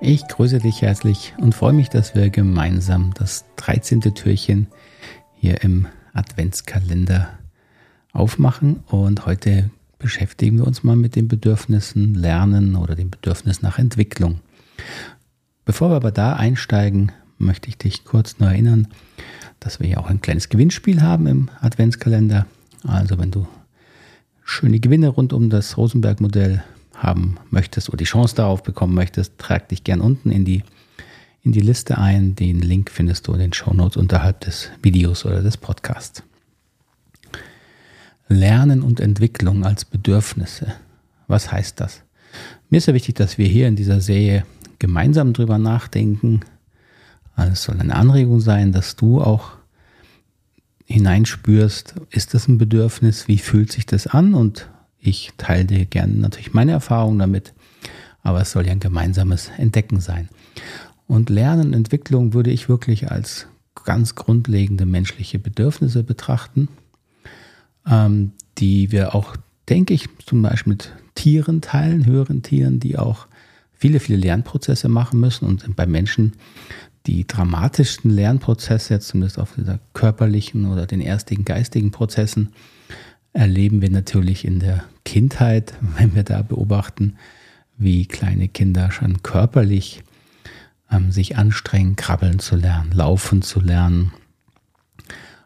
Ich grüße dich herzlich und freue mich, dass wir gemeinsam das 13. Türchen hier im Adventskalender aufmachen. Und heute beschäftigen wir uns mal mit den Bedürfnissen Lernen oder dem Bedürfnis nach Entwicklung. Bevor wir aber da einsteigen, möchte ich dich kurz nur erinnern, dass wir ja auch ein kleines Gewinnspiel haben im Adventskalender. Also wenn du schöne Gewinne rund um das Rosenberg-Modell haben möchtest oder die Chance darauf bekommen möchtest, trag dich gern unten in die, in die Liste ein. Den Link findest du in den Shownotes unterhalb des Videos oder des Podcasts. Lernen und Entwicklung als Bedürfnisse. Was heißt das? Mir ist ja wichtig, dass wir hier in dieser Serie gemeinsam drüber nachdenken. Also es soll eine Anregung sein, dass du auch hineinspürst, ist das ein Bedürfnis, wie fühlt sich das an und ich teile dir gerne natürlich meine Erfahrungen damit, aber es soll ja ein gemeinsames Entdecken sein. Und Lernen, Entwicklung würde ich wirklich als ganz grundlegende menschliche Bedürfnisse betrachten, ähm, die wir auch, denke ich, zum Beispiel mit Tieren teilen, höheren Tieren, die auch viele, viele Lernprozesse machen müssen. Und bei Menschen die dramatischsten Lernprozesse, jetzt zumindest auf dieser körperlichen oder den erstigen geistigen Prozessen, erleben wir natürlich in der Kindheit, wenn wir da beobachten, wie kleine Kinder schon körperlich ähm, sich anstrengen, krabbeln zu lernen, laufen zu lernen.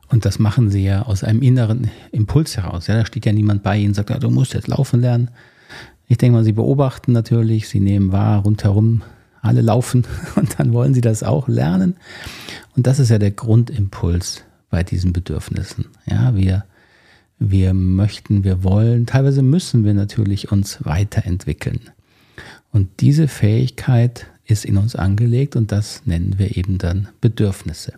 Und das machen sie ja aus einem inneren Impuls heraus. Ja, da steht ja niemand bei ihnen und sagt, ja, du musst jetzt laufen lernen. Ich denke mal, sie beobachten natürlich, sie nehmen wahr, rundherum alle laufen und dann wollen sie das auch lernen. Und das ist ja der Grundimpuls bei diesen Bedürfnissen. Ja, wir wir möchten, wir wollen, teilweise müssen wir natürlich uns weiterentwickeln. Und diese Fähigkeit ist in uns angelegt und das nennen wir eben dann Bedürfnisse.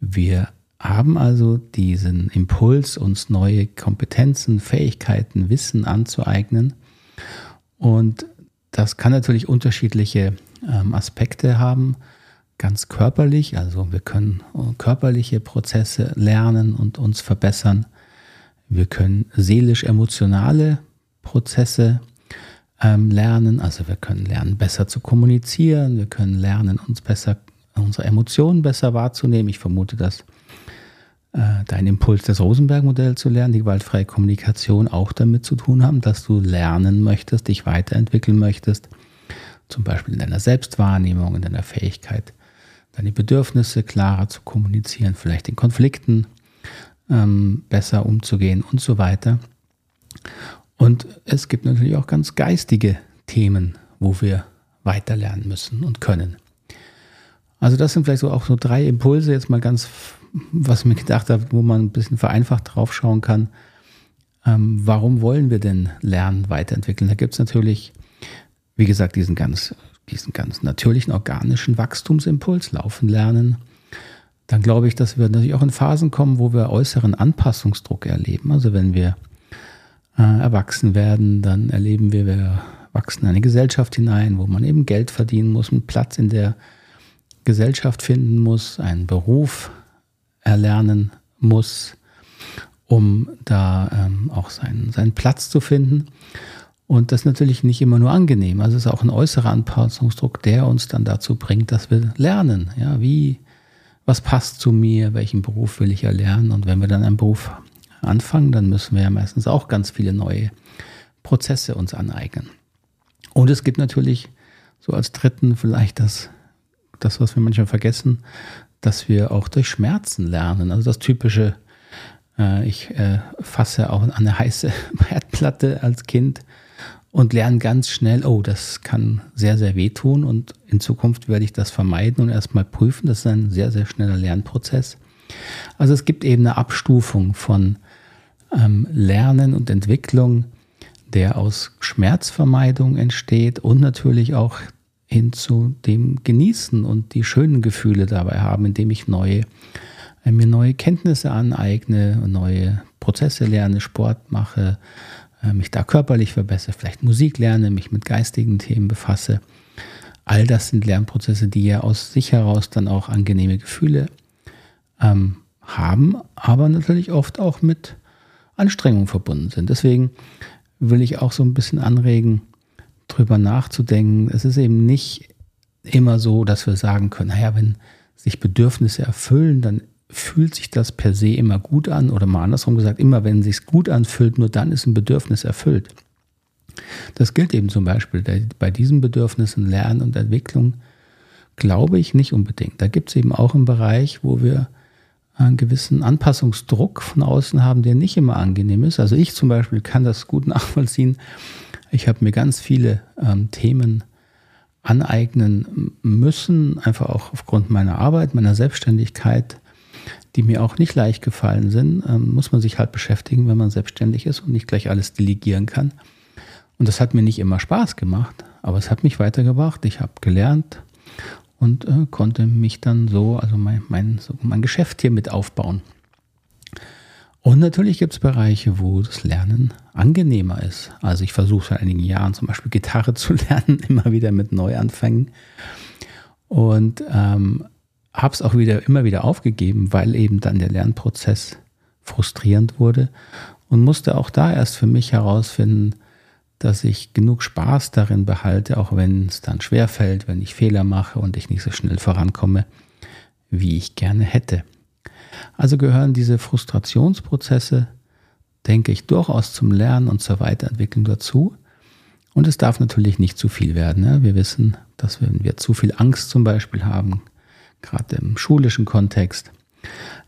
Wir haben also diesen Impuls, uns neue Kompetenzen, Fähigkeiten, Wissen anzueignen. Und das kann natürlich unterschiedliche ähm, Aspekte haben. Ganz körperlich, also wir können körperliche Prozesse lernen und uns verbessern. Wir können seelisch-emotionale Prozesse ähm, lernen. Also wir können lernen, besser zu kommunizieren. Wir können lernen, uns besser, unsere Emotionen besser wahrzunehmen. Ich vermute, dass äh, dein Impuls, das Rosenberg-Modell zu lernen, die gewaltfreie Kommunikation auch damit zu tun haben, dass du lernen möchtest, dich weiterentwickeln möchtest. Zum Beispiel in deiner Selbstwahrnehmung, in deiner Fähigkeit, deine Bedürfnisse klarer zu kommunizieren, vielleicht in Konflikten ähm, besser umzugehen und so weiter. Und es gibt natürlich auch ganz geistige Themen, wo wir weiter lernen müssen und können. Also das sind vielleicht so auch so drei Impulse, jetzt mal ganz, was ich mir gedacht habe, wo man ein bisschen vereinfacht drauf schauen kann. Ähm, warum wollen wir denn lernen, weiterentwickeln? Da gibt es natürlich, wie gesagt, diesen ganz, diesen ganz natürlichen organischen Wachstumsimpuls, laufen lernen, dann glaube ich, dass wir natürlich auch in Phasen kommen, wo wir äußeren Anpassungsdruck erleben. Also wenn wir äh, erwachsen werden, dann erleben wir, wir wachsen in eine Gesellschaft hinein, wo man eben Geld verdienen muss, einen Platz in der Gesellschaft finden muss, einen Beruf erlernen muss, um da ähm, auch seinen, seinen Platz zu finden. Und das ist natürlich nicht immer nur angenehm. Also es ist auch ein äußerer Anpassungsdruck, der uns dann dazu bringt, dass wir lernen. Ja, wie was passt zu mir, welchen Beruf will ich erlernen. Und wenn wir dann einen Beruf anfangen, dann müssen wir ja meistens auch ganz viele neue Prozesse uns aneignen. Und es gibt natürlich so als dritten vielleicht das, das, was wir manchmal vergessen, dass wir auch durch Schmerzen lernen. Also das typische, äh, ich äh, fasse auch eine heiße Herdplatte als Kind und lernen ganz schnell, oh, das kann sehr, sehr wehtun und in Zukunft werde ich das vermeiden und erstmal prüfen. Das ist ein sehr, sehr schneller Lernprozess. Also es gibt eben eine Abstufung von ähm, Lernen und Entwicklung, der aus Schmerzvermeidung entsteht und natürlich auch hin zu dem Genießen und die schönen Gefühle dabei haben, indem ich neue, äh, mir neue Kenntnisse aneigne, neue Prozesse lerne, Sport mache, mich da körperlich verbessere, vielleicht Musik lerne, mich mit geistigen Themen befasse. All das sind Lernprozesse, die ja aus sich heraus dann auch angenehme Gefühle ähm, haben, aber natürlich oft auch mit Anstrengungen verbunden sind. Deswegen will ich auch so ein bisschen anregen, drüber nachzudenken. Es ist eben nicht immer so, dass wir sagen können, naja, wenn sich Bedürfnisse erfüllen, dann fühlt sich das per se immer gut an oder mal andersrum gesagt, immer wenn es sich gut anfühlt, nur dann ist ein Bedürfnis erfüllt. Das gilt eben zum Beispiel bei diesen Bedürfnissen Lernen und Entwicklung, glaube ich nicht unbedingt. Da gibt es eben auch einen Bereich, wo wir einen gewissen Anpassungsdruck von außen haben, der nicht immer angenehm ist. Also ich zum Beispiel kann das gut nachvollziehen. Ich habe mir ganz viele ähm, Themen aneignen müssen, einfach auch aufgrund meiner Arbeit, meiner Selbstständigkeit, die mir auch nicht leicht gefallen sind, ähm, muss man sich halt beschäftigen, wenn man selbstständig ist und nicht gleich alles delegieren kann. Und das hat mir nicht immer Spaß gemacht, aber es hat mich weitergebracht. Ich habe gelernt und äh, konnte mich dann so, also mein, mein, so mein Geschäft hier mit aufbauen. Und natürlich gibt es Bereiche, wo das Lernen angenehmer ist. Also ich versuche seit einigen Jahren zum Beispiel Gitarre zu lernen, immer wieder mit Neuanfängen. Und ähm, habe es auch wieder immer wieder aufgegeben, weil eben dann der Lernprozess frustrierend wurde und musste auch da erst für mich herausfinden, dass ich genug Spaß darin behalte, auch wenn es dann schwer fällt, wenn ich Fehler mache und ich nicht so schnell vorankomme, wie ich gerne hätte. Also gehören diese Frustrationsprozesse, denke ich, durchaus zum Lernen und zur Weiterentwicklung dazu. Und es darf natürlich nicht zu viel werden. Wir wissen, dass wenn wir zu viel Angst zum Beispiel haben, gerade im schulischen Kontext,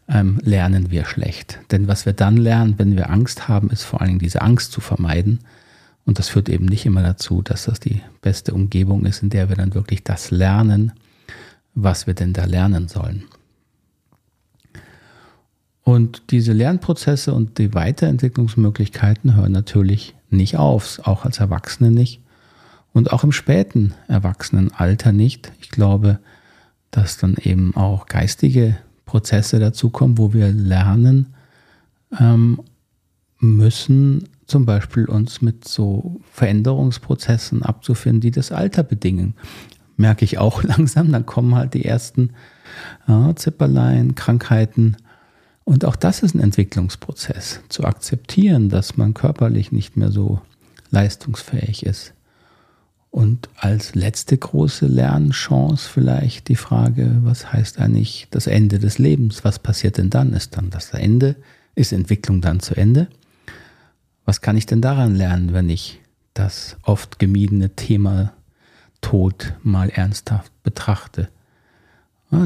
ähm, lernen wir schlecht. Denn was wir dann lernen, wenn wir Angst haben, ist vor allen Dingen diese Angst zu vermeiden und das führt eben nicht immer dazu, dass das die beste Umgebung ist, in der wir dann wirklich das lernen, was wir denn da lernen sollen. Und diese Lernprozesse und die Weiterentwicklungsmöglichkeiten hören natürlich nicht auf, auch als Erwachsene nicht und auch im späten Erwachsenenalter nicht. Ich glaube, dass dann eben auch geistige Prozesse dazukommen, wo wir lernen ähm, müssen, zum Beispiel uns mit so Veränderungsprozessen abzufinden, die das Alter bedingen. Merke ich auch langsam, dann kommen halt die ersten ja, Zipperlein, Krankheiten. Und auch das ist ein Entwicklungsprozess, zu akzeptieren, dass man körperlich nicht mehr so leistungsfähig ist. Und als letzte große Lernchance vielleicht die Frage, was heißt eigentlich das Ende des Lebens? Was passiert denn dann? Ist dann das Ende? Ist Entwicklung dann zu Ende? Was kann ich denn daran lernen, wenn ich das oft gemiedene Thema Tod mal ernsthaft betrachte?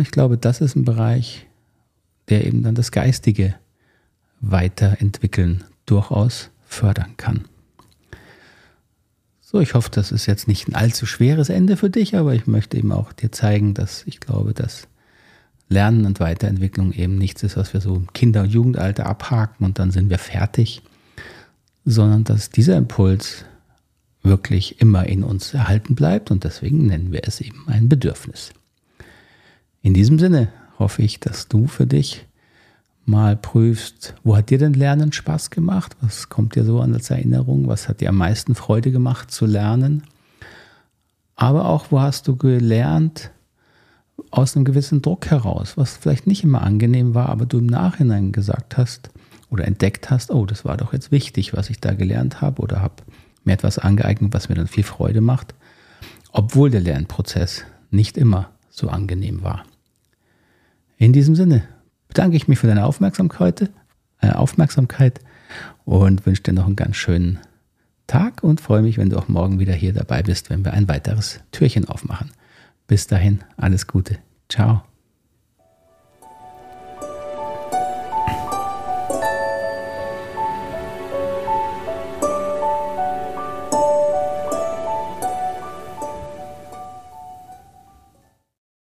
Ich glaube, das ist ein Bereich, der eben dann das Geistige weiterentwickeln durchaus fördern kann. So, ich hoffe, das ist jetzt nicht ein allzu schweres Ende für dich, aber ich möchte eben auch dir zeigen, dass ich glaube, dass Lernen und Weiterentwicklung eben nichts ist, was wir so im Kinder- und Jugendalter abhaken und dann sind wir fertig, sondern dass dieser Impuls wirklich immer in uns erhalten bleibt und deswegen nennen wir es eben ein Bedürfnis. In diesem Sinne hoffe ich, dass du für dich mal prüfst, wo hat dir denn Lernen Spaß gemacht? Was kommt dir so an als Erinnerung? Was hat dir am meisten Freude gemacht zu lernen? Aber auch, wo hast du gelernt aus einem gewissen Druck heraus, was vielleicht nicht immer angenehm war, aber du im Nachhinein gesagt hast, oder entdeckt hast, oh, das war doch jetzt wichtig, was ich da gelernt habe oder habe mir etwas angeeignet, was mir dann viel Freude macht, obwohl der Lernprozess nicht immer so angenehm war. In diesem Sinne bedanke ich mich für deine Aufmerksamkeit, äh, Aufmerksamkeit und wünsche dir noch einen ganz schönen Tag und freue mich, wenn du auch morgen wieder hier dabei bist, wenn wir ein weiteres Türchen aufmachen. Bis dahin, alles Gute. Ciao.